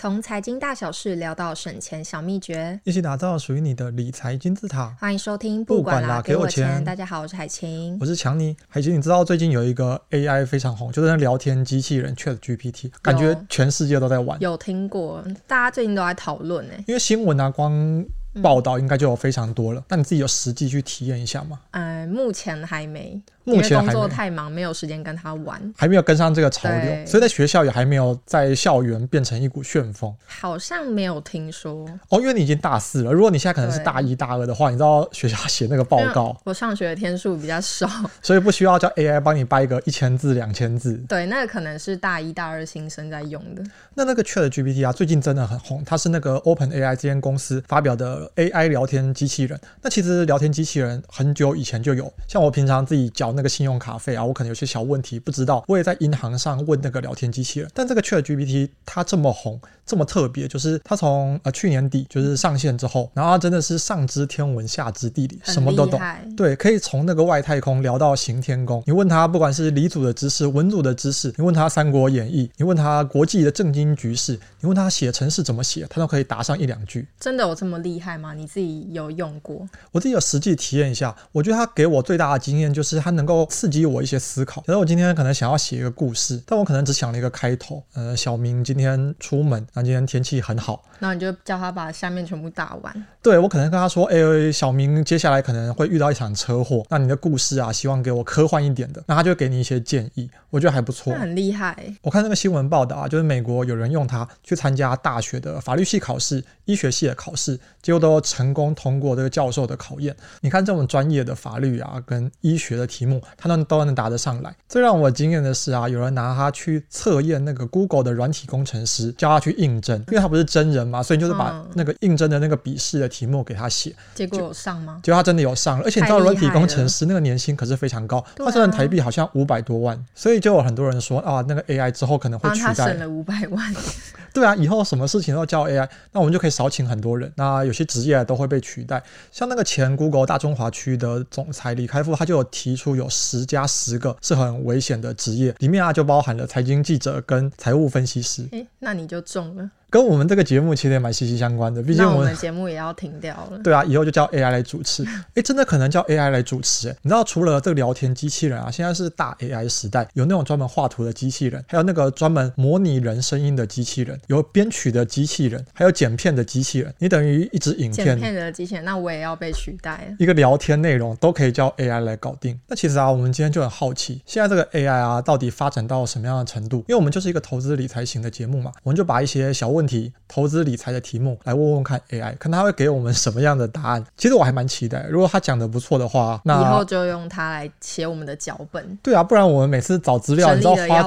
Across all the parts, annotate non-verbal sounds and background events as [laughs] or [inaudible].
从财经大小事聊到省钱小秘诀，一起打造属于你的理财金字塔。欢迎收听，不管啦，给我钱。大家好，我是海晴，我是强尼。海晴，你知道最近有一个 AI 非常红，就是那聊天机器人 ChatGPT，感觉全世界都在玩。有听过，大家最近都在讨论呢。因为新闻啊，光。报道应该就有非常多了，那、嗯、你自己有实际去体验一下吗？呃，目前还没，目前工作太忙，没有时间跟他玩，还没有跟上这个潮流，所以在学校也还没有在校园变成一股旋风。好像没有听说。哦，因为你已经大四了，如果你现在可能是大一大二的话，你知道学校写那个报告，我上学的天数比较少，[laughs] 所以不需要叫 AI 帮你掰个一千字两千字。对，那个可能是大一大二新生在用的。那那个 ChatGPT 啊，最近真的很红，它是那个 OpenAI 这间公司发表的 AI 聊天。机器人，那其实聊天机器人很久以前就有，像我平常自己缴那个信用卡费啊，我可能有些小问题不知道，我也在银行上问那个聊天机器人。但这个 ChatGPT 它这么红，这么特别，就是它从呃去年底就是上线之后，然后它真的是上知天文下知地理，什么都懂。对，可以从那个外太空聊到行天宫。你问他不管是理组的知识、文祖的知识，你问他《三国演义》，你问他国际的政经局势，你问他写程式怎么写，他都可以答上一两句。真的有这么厉害吗？你自己？有用过，我自己有实际体验一下。我觉得它给我最大的经验就是它能够刺激我一些思考。比如我今天可能想要写一个故事，但我可能只想了一个开头。呃，小明今天出门，那今天天气很好，那你就叫他把下面全部打完。对，我可能跟他说，哎、欸，小明接下来可能会遇到一场车祸，那你的故事啊，希望给我科幻一点的，那他就给你一些建议。我觉得还不错，很厉害。我看那个新闻报道啊，就是美国有人用它去参加大学的法律系考试、医学系的考试，结果都成功通过这个教授的考验。你看这种专业的法律啊，跟医学的题目，他都都能答得上来。最让我惊艳的是啊，有人拿他去测验那个 Google 的软体工程师，叫他去应征，因为他不是真人嘛，所以就是把那个应征的那个笔试的题目给他写。结果有上吗？结果他真的有上了，而且你知道软体工程师那个年薪可是非常高，他算台币好像五百多万，所以。就有很多人说啊，那个 AI 之后可能会取代，他省了五百万。[laughs] 对啊，以后什么事情都叫 AI，那我们就可以少请很多人，那有些职业都会被取代。像那个前 Google 大中华区的总裁李开复，他就有提出有十加十个是很危险的职业，里面啊就包含了财经记者跟财务分析师。诶，那你就中了。跟我们这个节目其实也蛮息息相关的，毕竟我们节目也要停掉了。[laughs] 对啊，以后就叫 AI 来主持。[laughs] 哎，真的可能叫 AI 来主持。哎，你知道除了这个聊天机器人啊，现在是大 AI 时代，有那种专门画图的机器人，还有那个专门模拟人声音的机器人，有编曲的机器人，还有剪片的机器人。你等于一支影片，剪片的机器人，那我也要被取代。一个聊天内容都可以叫 AI 来搞定。那其实啊，我们今天就很好奇，现在这个 AI 啊，到底发展到什么样的程度？因为我们就是一个投资理财型的节目嘛，我们就把一些小问题投资。理财的题目来问问看 AI，看他会给我们什么样的答案。其实我还蛮期待，如果他讲的不错的话，那以后就用它来写我们的脚本。对啊，不然我们每次找资料，你知道花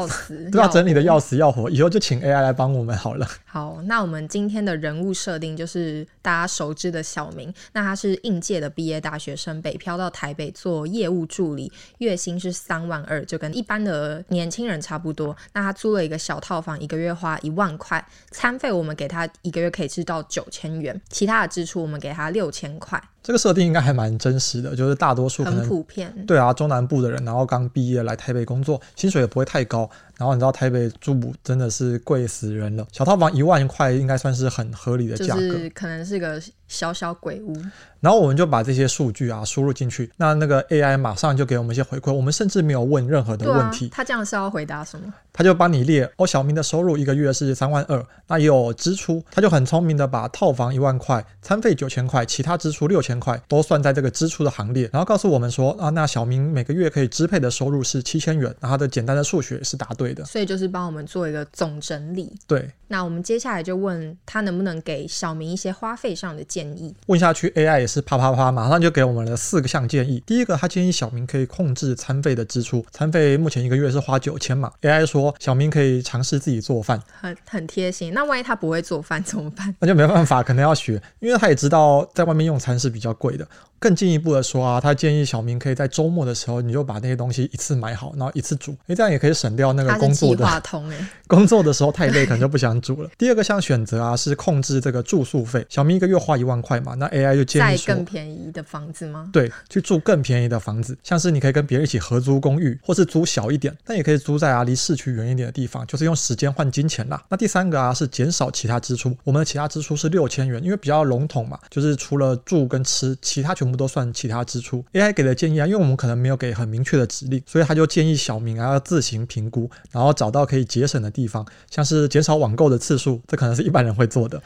都要 [laughs] 整理的要死要活。以后就请 AI 来帮我们好了。好，那我们今天的人物设定就是大家熟知的小明。那他是应届的毕业大学生，北漂到台北做业务助理，月薪是三万二，就跟一般的年轻人差不多。那他租了一个小套房，一个月花一万块，餐费我们给他。一个月可以吃到九千元，其他的支出我们给他六千块。这个设定应该还蛮真实的，就是大多数可能很普遍。对啊，中南部的人，然后刚毕业来台北工作，薪水也不会太高。然后你知道台北住真的是贵死人了，小套房一万块应该算是很合理的价格，就是可能是个小小鬼屋。然后我们就把这些数据啊输入进去，那那个 AI 马上就给我们一些回馈，我们甚至没有问任何的问题。啊、他这样是要回答什么？他就帮你列哦，小明的收入一个月是三万二，那也有支出，他就很聪明的把套房一万块、餐费九千块、其他支出六千块都算在这个支出的行列，然后告诉我们说啊，那小明每个月可以支配的收入是七千元，那他的简单的数学是答对的，所以就是帮我们做一个总整理。对，那我们接下来就问他能不能给小明一些花费上的建议。问下去，AI 也是啪啪啪，马上就给我们了四个项建议。第一个，他建议小明可以控制餐费的支出，餐费目前一个月是花九千嘛，AI 说小明可以尝试自己做饭，很很贴心。那万一他不会做饭怎么办？那就没办法，可能要学，因为他也知道在外面用餐是比较贵的。更进一步的说啊，他建议小明可以在周末的时候，你就把那些东西一次买好，然后一次煮，诶，这样也可以省掉那个工作的。[laughs] 工作的时候太累，可能就不想煮了。第二个项选择啊，是控制这个住宿费。小明一个月花一一万块嘛，那 AI 就建议说更便宜的房子吗？对，去住更便宜的房子，像是你可以跟别人一起合租公寓，或是租小一点，但也可以租在啊离市区远一点的地方，就是用时间换金钱啦。那第三个啊是减少其他支出，我们的其他支出是六千元，因为比较笼统嘛，就是除了住跟吃，其他全部都算其他支出。AI 给的建议啊，因为我们可能没有给很明确的指令，所以他就建议小明啊要自行评估，然后找到可以节省的地方，像是减少网购的次数，这可能是一般人会做的。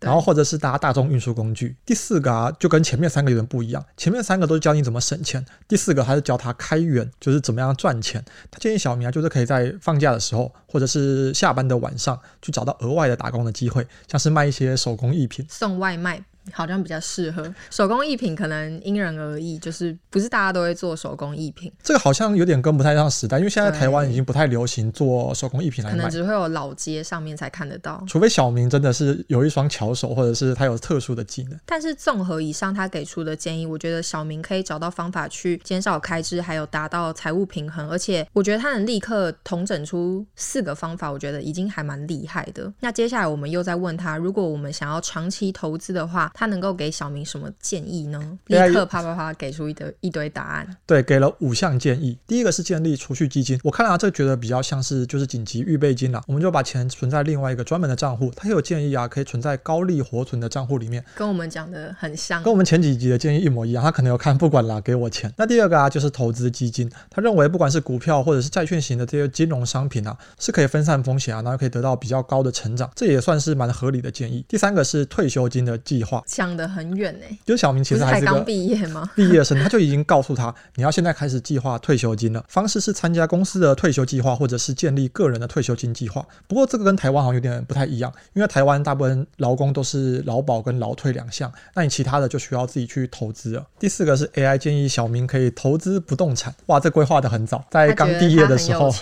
然后或者是搭大众运输工具。第四个啊，就跟前面三个有点不一样。前面三个都是教你怎么省钱，第四个还是教他开源，就是怎么样赚钱。他建议小明啊，就是可以在放假的时候，或者是下班的晚上，去找到额外的打工的机会，像是卖一些手工艺品、送外卖。好像比较适合手工艺品，可能因人而异，就是不是大家都会做手工艺品。这个好像有点跟不太上时代，因为现在台湾已经不太流行做手工艺品来卖，可能只会有老街上面才看得到。除非小明真的是有一双巧手，或者是他有特殊的技能。但是综合以上他给出的建议，我觉得小明可以找到方法去减少开支，还有达到财务平衡。而且我觉得他能立刻统整出四个方法，我觉得已经还蛮厉害的。那接下来我们又在问他，如果我们想要长期投资的话，他能够给小明什么建议呢？立刻啪啪啪给出一堆一堆答案。对，给了五项建议。第一个是建立储蓄基金，我看了这觉得比较像是就是紧急预备金啦。我们就把钱存在另外一个专门的账户。他有建议啊，可以存在高利活存的账户里面，跟我们讲的很像，跟我们前几集的建议一模一样。他可能有看，不管啦，给我钱。那第二个啊，就是投资基金。他认为不管是股票或者是债券型的这些金融商品啊，是可以分散风险啊，然后可以得到比较高的成长，这也算是蛮合理的建议。第三个是退休金的计划，讲得很远呢。就是小明其实还是刚毕业吗？[laughs] 毕业生他就已经告诉他，你要现在开始计划退休金了。方式是参加公司的退休计划，或者是建立个人的退休金计划。不过这个跟台湾好像有点不太一样，因为台湾大部分劳工都是劳保跟劳退两项，那你其他的就需要自己去投资了。第四个是 AI 建议小明可以投资不动产。哇，这规划的很早，在刚毕业的时候。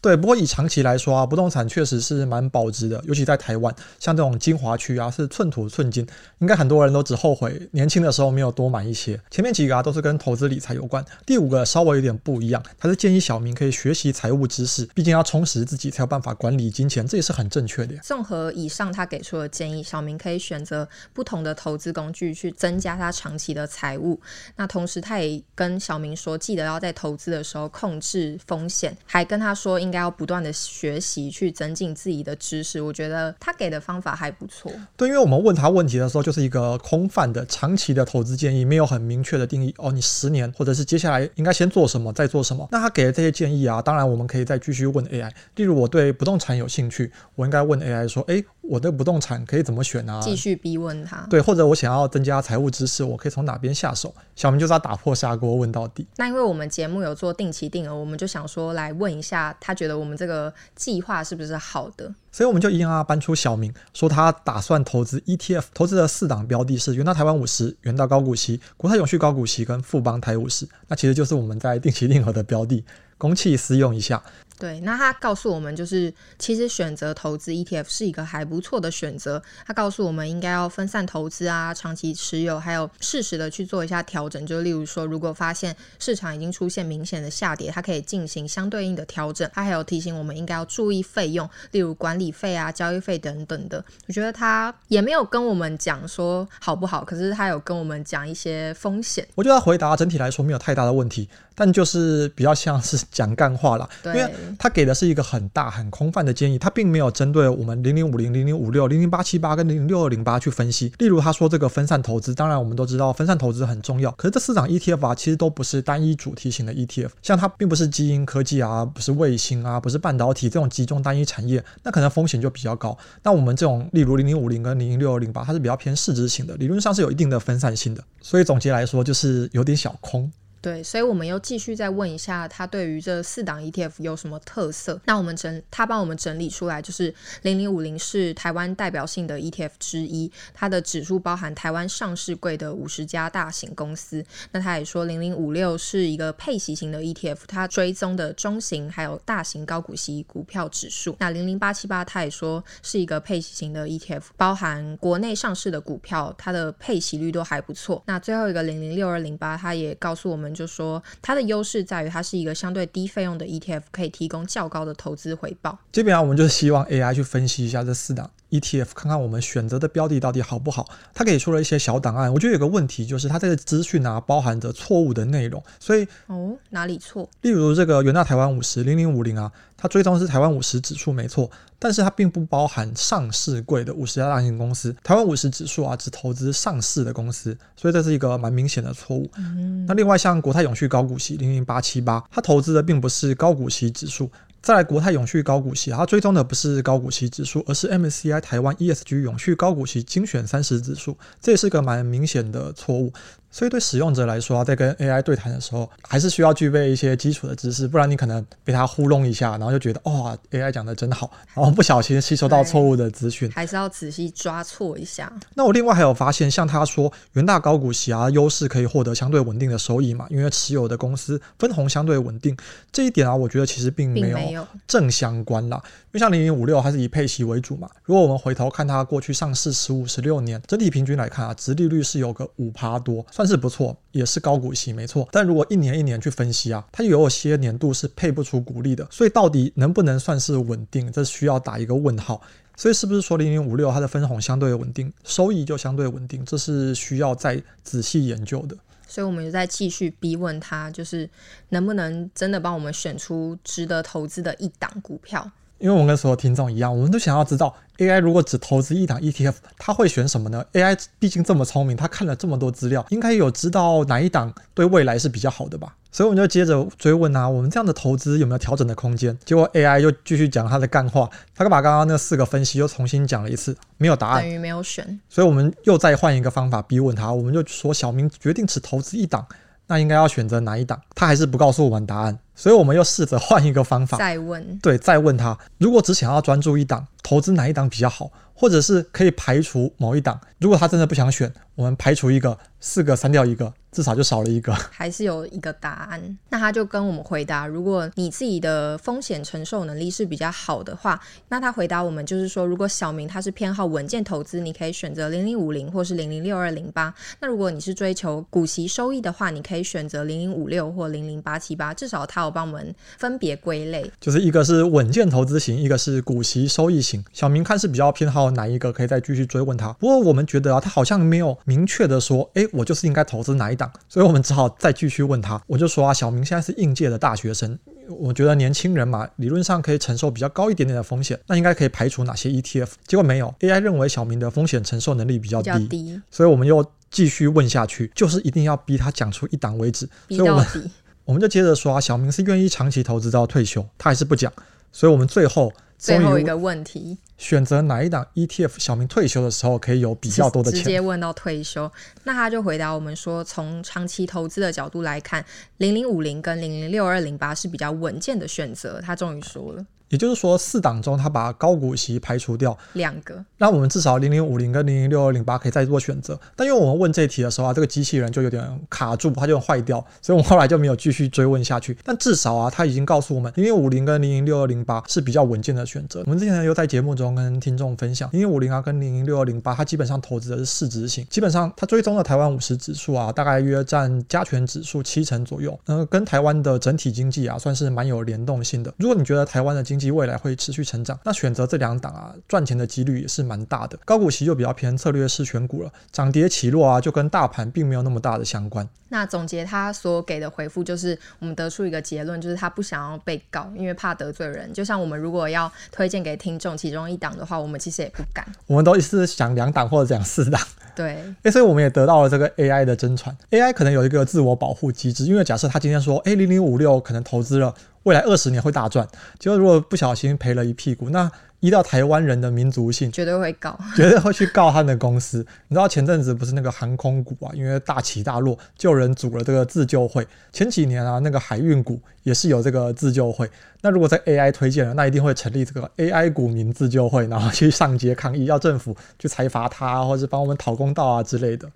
对，不过以长期来说啊，不动产确实是蛮保值的，尤其在台湾，像这种精华区啊，是寸土寸金，应该很多人都只后悔。年轻的时候没有多买一些，前面几个啊都是跟投资理财有关。第五个稍微有点不一样，他是建议小明可以学习财务知识，毕竟要充实自己才有办法管理金钱，这也是很正确的。综合以上他给出的建议，小明可以选择不同的投资工具去增加他长期的财务。那同时他也跟小明说，记得要在投资的时候控制风险，还跟他说应该要不断的学习去增进自己的知识。我觉得他给的方法还不错。对，因为我们问他问题的时候，就是一个空泛的。长期的投资建议没有很明确的定义哦，你十年或者是接下来应该先做什么，再做什么？那他给的这些建议啊，当然我们可以再继续问 AI。例如我对不动产有兴趣，我应该问 AI 说，诶，我的不动产可以怎么选啊？继续逼问他。对，或者我想要增加财务知识，我可以从哪边下手？小明就是要打破砂锅问到底。那因为我们节目有做定期定额，我们就想说来问一下，他觉得我们这个计划是不是好的？所以我们就一样啊，搬出小明说他打算投资 ETF，投资的四档标的是元大台湾五十、元大高股息、国泰永续高股息跟富邦台五十，那其实就是我们在定期定额的标的，公器私用一下。对，那他告诉我们，就是其实选择投资 ETF 是一个还不错的选择。他告诉我们应该要分散投资啊，长期持有，还有适时的去做一下调整。就例如说，如果发现市场已经出现明显的下跌，它可以进行相对应的调整。他还有提醒我们应该要注意费用，例如管理费啊、交易费等等的。我觉得他也没有跟我们讲说好不好，可是他有跟我们讲一些风险。我觉得他回答整体来说没有太大的问题。但就是比较像是讲干话啦，因为他给的是一个很大很空泛的建议，他并没有针对我们零零五零、零零五六、零零八七八跟零零六二零八去分析。例如他说这个分散投资，当然我们都知道分散投资很重要，可是这四档 ETF 啊，其实都不是单一主题型的 ETF，像它并不是基因科技啊，不是卫星啊，不是半导体这种集中单一产业，那可能风险就比较高。那我们这种例如零零五零跟零零六二零八，它是比较偏市值型的，理论上是有一定的分散性的，所以总结来说就是有点小空。对，所以我们又继续再问一下他对于这四档 ETF 有什么特色？那我们整他帮我们整理出来，就是零零五零是台湾代表性的 ETF 之一，它的指数包含台湾上市柜的五十家大型公司。那他也说零零五六是一个配息型的 ETF，它追踪的中型还有大型高股息股票指数。那零零八七八他也说是一个配息型的 ETF，包含国内上市的股票，它的配息率都还不错。那最后一个零零六二零八，他也告诉我们。就说它的优势在于它是一个相对低费用的 ETF，可以提供较高的投资回报。基本上，我们就希望 AI 去分析一下这四档 ETF，看看我们选择的标的到底好不好。他给出了一些小档案，我觉得有个问题就是他这个资讯啊包含着错误的内容，所以哦哪里错？例如这个元大台湾五十零零五零啊，它追踪是台湾五十指数没错，但是它并不包含上市柜的五十家大型公司。台湾五十指数啊只投资上市的公司，所以这是一个蛮明显的错误。嗯、那另外像国泰永续高股息零零八七八，它投资的并不是高股息指数。再来，国泰永续高股息，它追踪的不是高股息指数，而是 MSCI 台湾 ESG 永续高股息精选三十指数，这也是个蛮明显的错误。所以对使用者来说，在跟 AI 对谈的时候，还是需要具备一些基础的知识，不然你可能被它糊弄一下，然后就觉得哇，AI 讲的真好，然后不小心吸收到错误的资讯，还是要仔细抓错一下。那我另外还有发现，像他说元大高股息啊，优势可以获得相对稳定的收益嘛，因为持有的公司分红相对稳定，这一点啊，我觉得其实并没有正相关啦。因为像零零五六，它是以配息为主嘛，如果我们回头看它过去上市十五、十六年，整体平均来看啊，殖利率是有个五趴多。算是不错，也是高股息没错。但如果一年一年去分析啊，它有些年度是配不出股利的，所以到底能不能算是稳定，这需要打一个问号。所以是不是说零零五六它的分红相对稳定，收益就相对稳定，这是需要再仔细研究的。所以我们就再继续逼问他，就是能不能真的帮我们选出值得投资的一档股票？因为我们跟所有听众一样，我们都想要知道 AI 如果只投资一档 ETF，它会选什么呢？AI 毕竟这么聪明，它看了这么多资料，应该有知道哪一档对未来是比较好的吧？所以我们就接着追问啊，我们这样的投资有没有调整的空间？结果 AI 又继续讲它的干话，他把刚刚那四个分析又重新讲了一次，没有答案，等于没有选。所以我们又再换一个方法逼问他，我们就说小明决定只投资一档，那应该要选择哪一档？他还是不告诉我们答案。所以我们又试着换一个方法，再问，对，再问他，如果只想要专注一档，投资哪一档比较好？或者是可以排除某一档，如果他真的不想选，我们排除一个，四个删掉一个，至少就少了一个，还是有一个答案。那他就跟我们回答，如果你自己的风险承受能力是比较好的话，那他回答我们就是说，如果小明他是偏好稳健投资，你可以选择零零五零或是零零六二零八。那如果你是追求股息收益的话，你可以选择零零五六或零零八七八。至少他有帮我们分别归类，就是一个是稳健投资型，一个是股息收益型。小明看是比较偏好哪一个，可以再继续追问他。不过我们觉得啊，他好像没有明确的说，哎，我就是应该投资哪一档，所以我们只好再继续问他。我就说啊，小明现在是应届的大学生，我觉得年轻人嘛，理论上可以承受比较高一点点的风险，那应该可以排除哪些 ETF？结果没有，AI 认为小明的风险承受能力比较低，比较低，所以我们又继续问下去，就是一定要逼他讲出一档为止。逼到底。我们就接着说啊，小明是愿意长期投资到退休，他还是不讲，所以我们最后最后一个问题，选择哪一档 ETF，小明退休的时候可以有比较多的钱。直接问到退休，那他就回答我们说，从长期投资的角度来看，零零五零跟零零六二零八是比较稳健的选择。他终于说了。也就是说，四档中他把高股息排除掉两个，那我们至少零零五零跟零零六二零八可以再做选择。但因为我们问这一题的时候啊，这个机器人就有点卡住，它就坏掉，所以我们后来就没有继续追问下去。但至少啊，他已经告诉我们零零五零跟零零六二零八是比较稳健的选择。我们之前又在节目中跟听众分享，零零五零啊跟零零六二零八，它基本上投资的是市值型，基本上它追踪的台湾五十指数啊，大概约占加权指数七成左右，呃，跟台湾的整体经济啊算是蛮有联动性的。如果你觉得台湾的经济未来会持续成长，那选择这两档啊，赚钱的几率也是蛮大的。高股息就比较偏策略式选股了，涨跌起落啊，就跟大盘并没有那么大的相关。那总结他所给的回复，就是我们得出一个结论，就是他不想要被告，因为怕得罪人。就像我们如果要推荐给听众其中一档的话，我们其实也不敢。我们都是想两档或者讲四档。对，诶，所以我们也得到了这个 AI 的真传。AI 可能有一个自我保护机制，因为假设他今天说，诶，零零五六可能投资了。未来二十年会大赚，结果如果不小心赔了一屁股，那依照台湾人的民族性，绝对会告，[laughs] 绝对会去告他的公司。你知道前阵子不是那个航空股啊，因为大起大落，就有人组了这个自救会。前几年啊，那个海运股也是有这个自救会。那如果在 AI 推荐了，那一定会成立这个 AI 股民自救会，然后去上街抗议，要政府去裁罚他，或者帮我们讨公道啊之类的。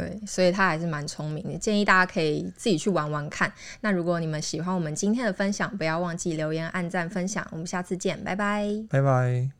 对，所以他还是蛮聪明的，建议大家可以自己去玩玩看。那如果你们喜欢我们今天的分享，不要忘记留言、按赞、分享。我们下次见，拜拜，拜拜。